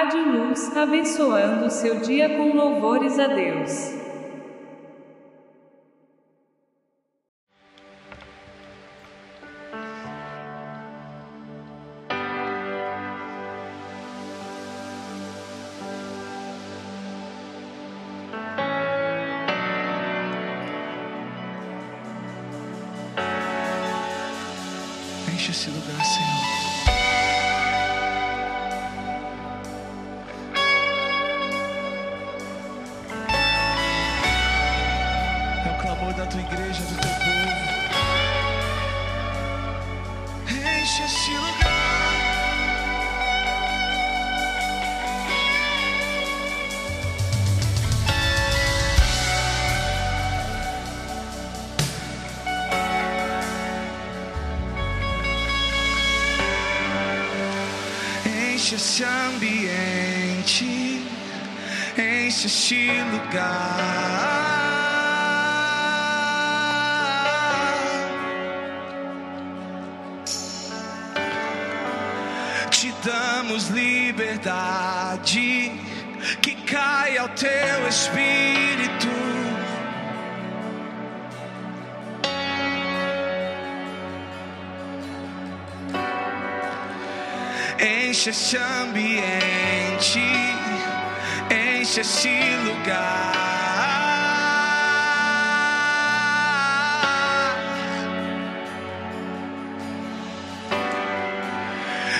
Rádio Luz, abençoando seu dia com louvores a Deus. Que caia o teu espírito. Enche esse ambiente, enche esse lugar.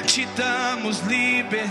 Te damos liberdade,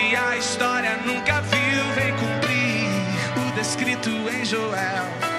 A história nunca viu, vem cumprir. O descrito em Joel.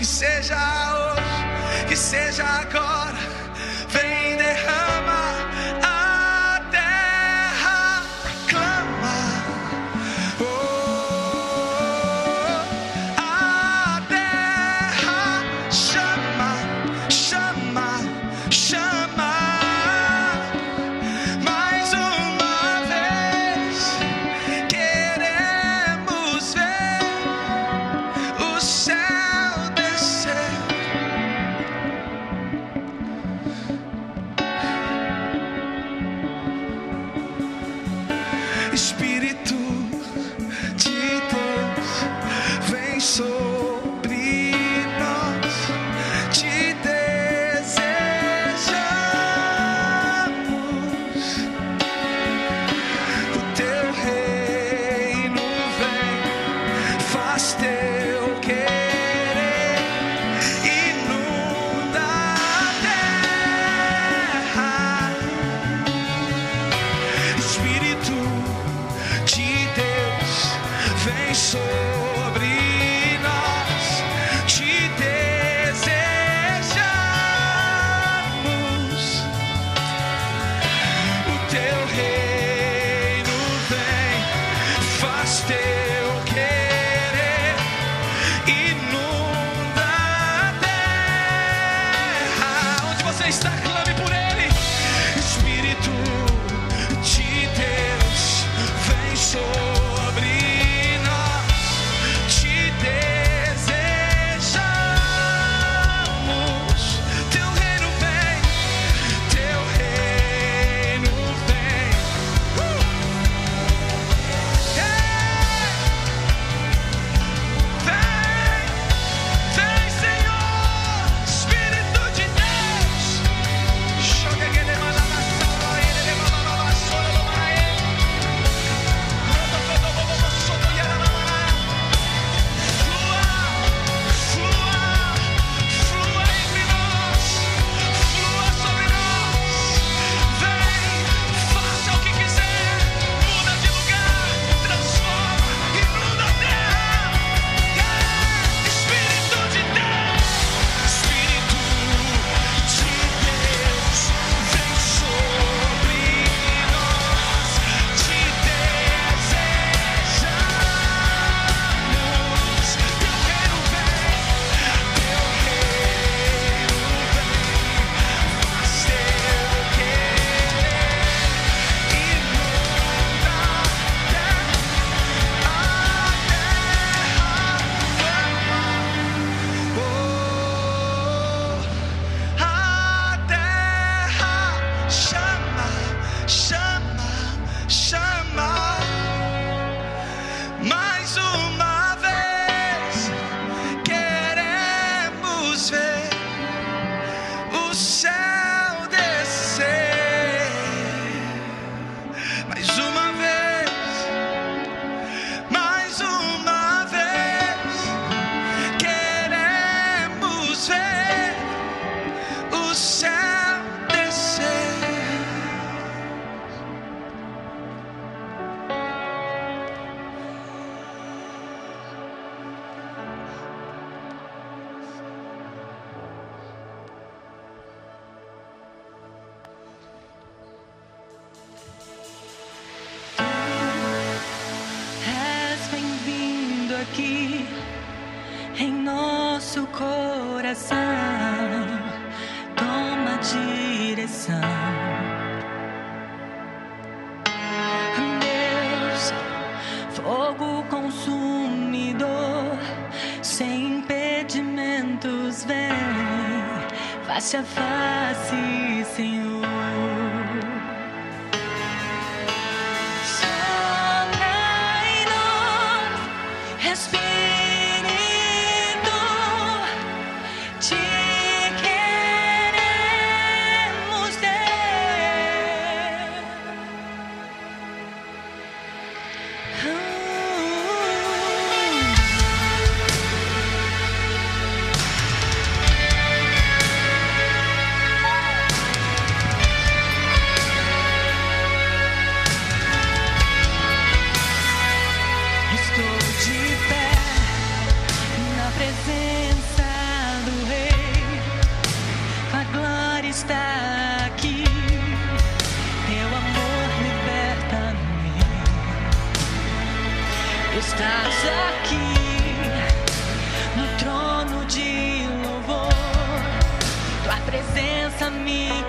que seja hoje, que seja agora. nosso coração toma direção. Deus, fogo consumidor, sem impedimentos, vem face a face, Senhor. Me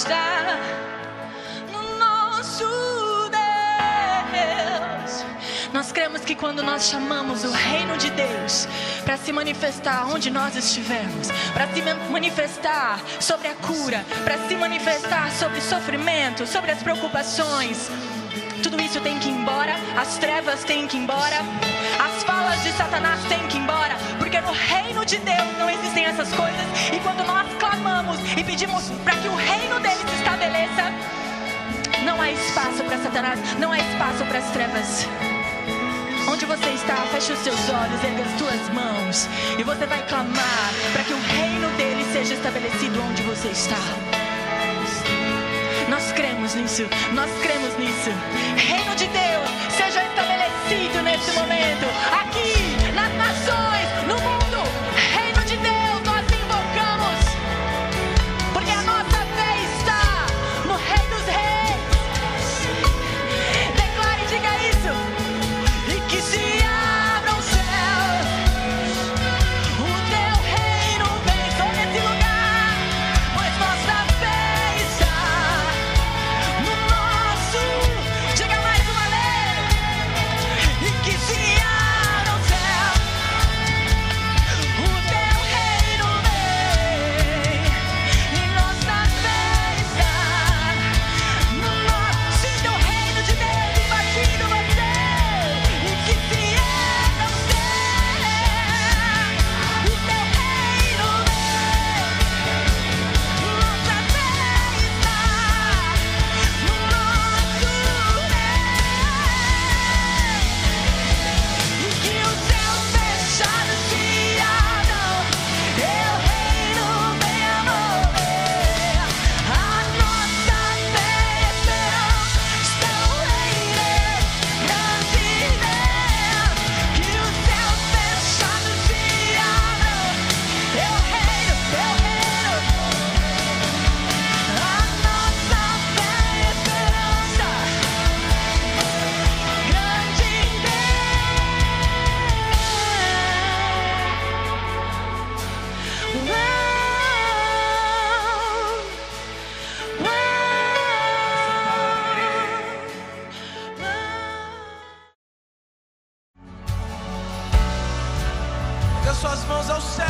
está no nosso Deus. Nós cremos que quando nós chamamos o reino de Deus para se manifestar onde nós estivermos, para se ma- manifestar sobre a cura, para se manifestar sobre sofrimento, sobre as preocupações, tudo isso tem que ir embora, as trevas têm que ir embora, as de Satanás têm que ir embora, porque no reino de Deus não existem essas coisas. E quando nós clamamos e pedimos para que o reino dele se estabeleça, não há espaço para Satanás, não há espaço para as trevas. Onde você está, feche os seus olhos, ergue as tuas mãos e você vai clamar para que o reino dele seja estabelecido onde você está. Nós cremos nisso, nós cremos nisso. Reino de Deus seja estabelecido nesse momento, aqui, mãos aos céus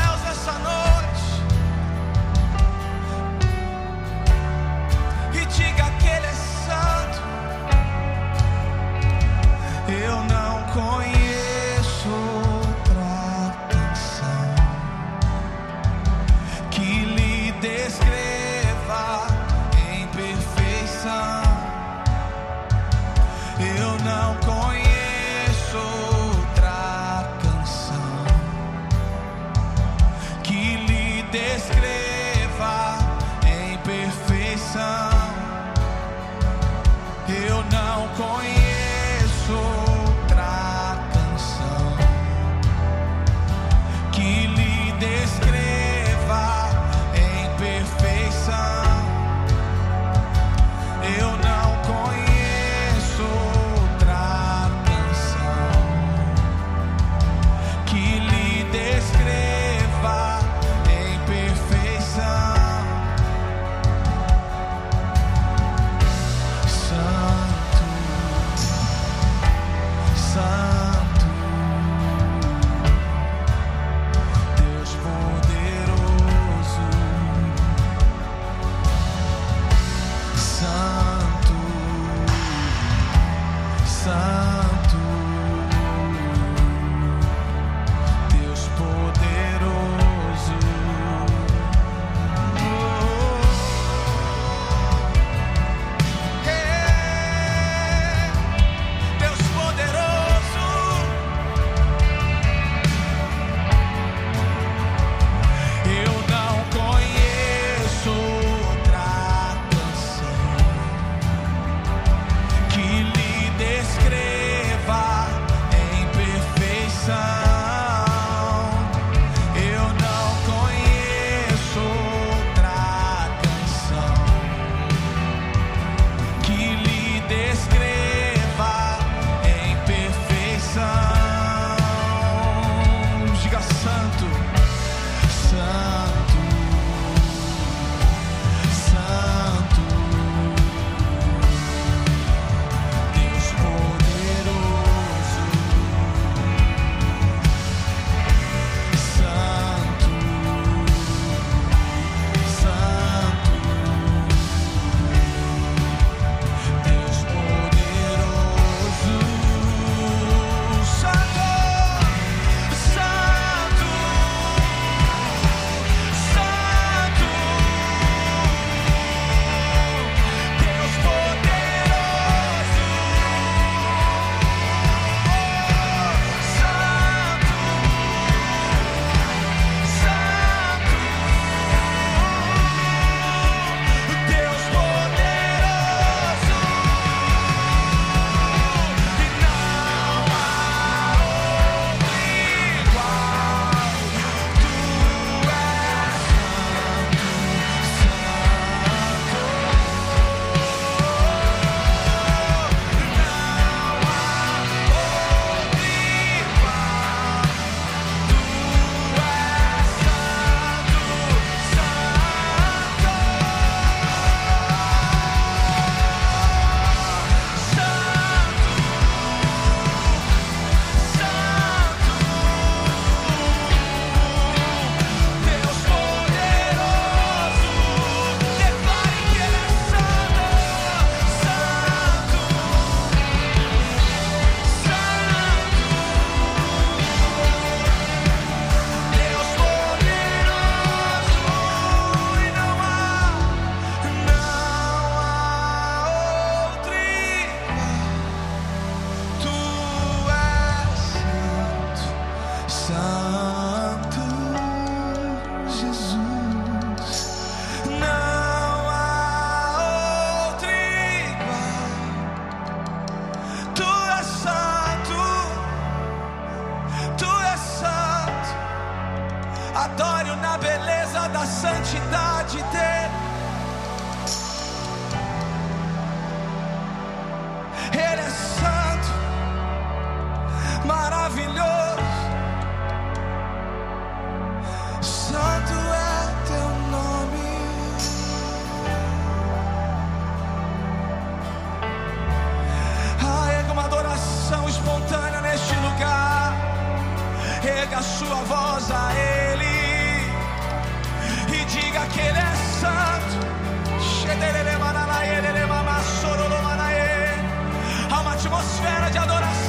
sua voz a Ele e diga que Ele é santo. Há uma atmosfera de adoração.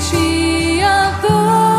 Sua voz Aclame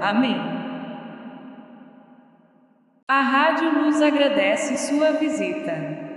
Amém. A Rádio Luz agradece sua visita.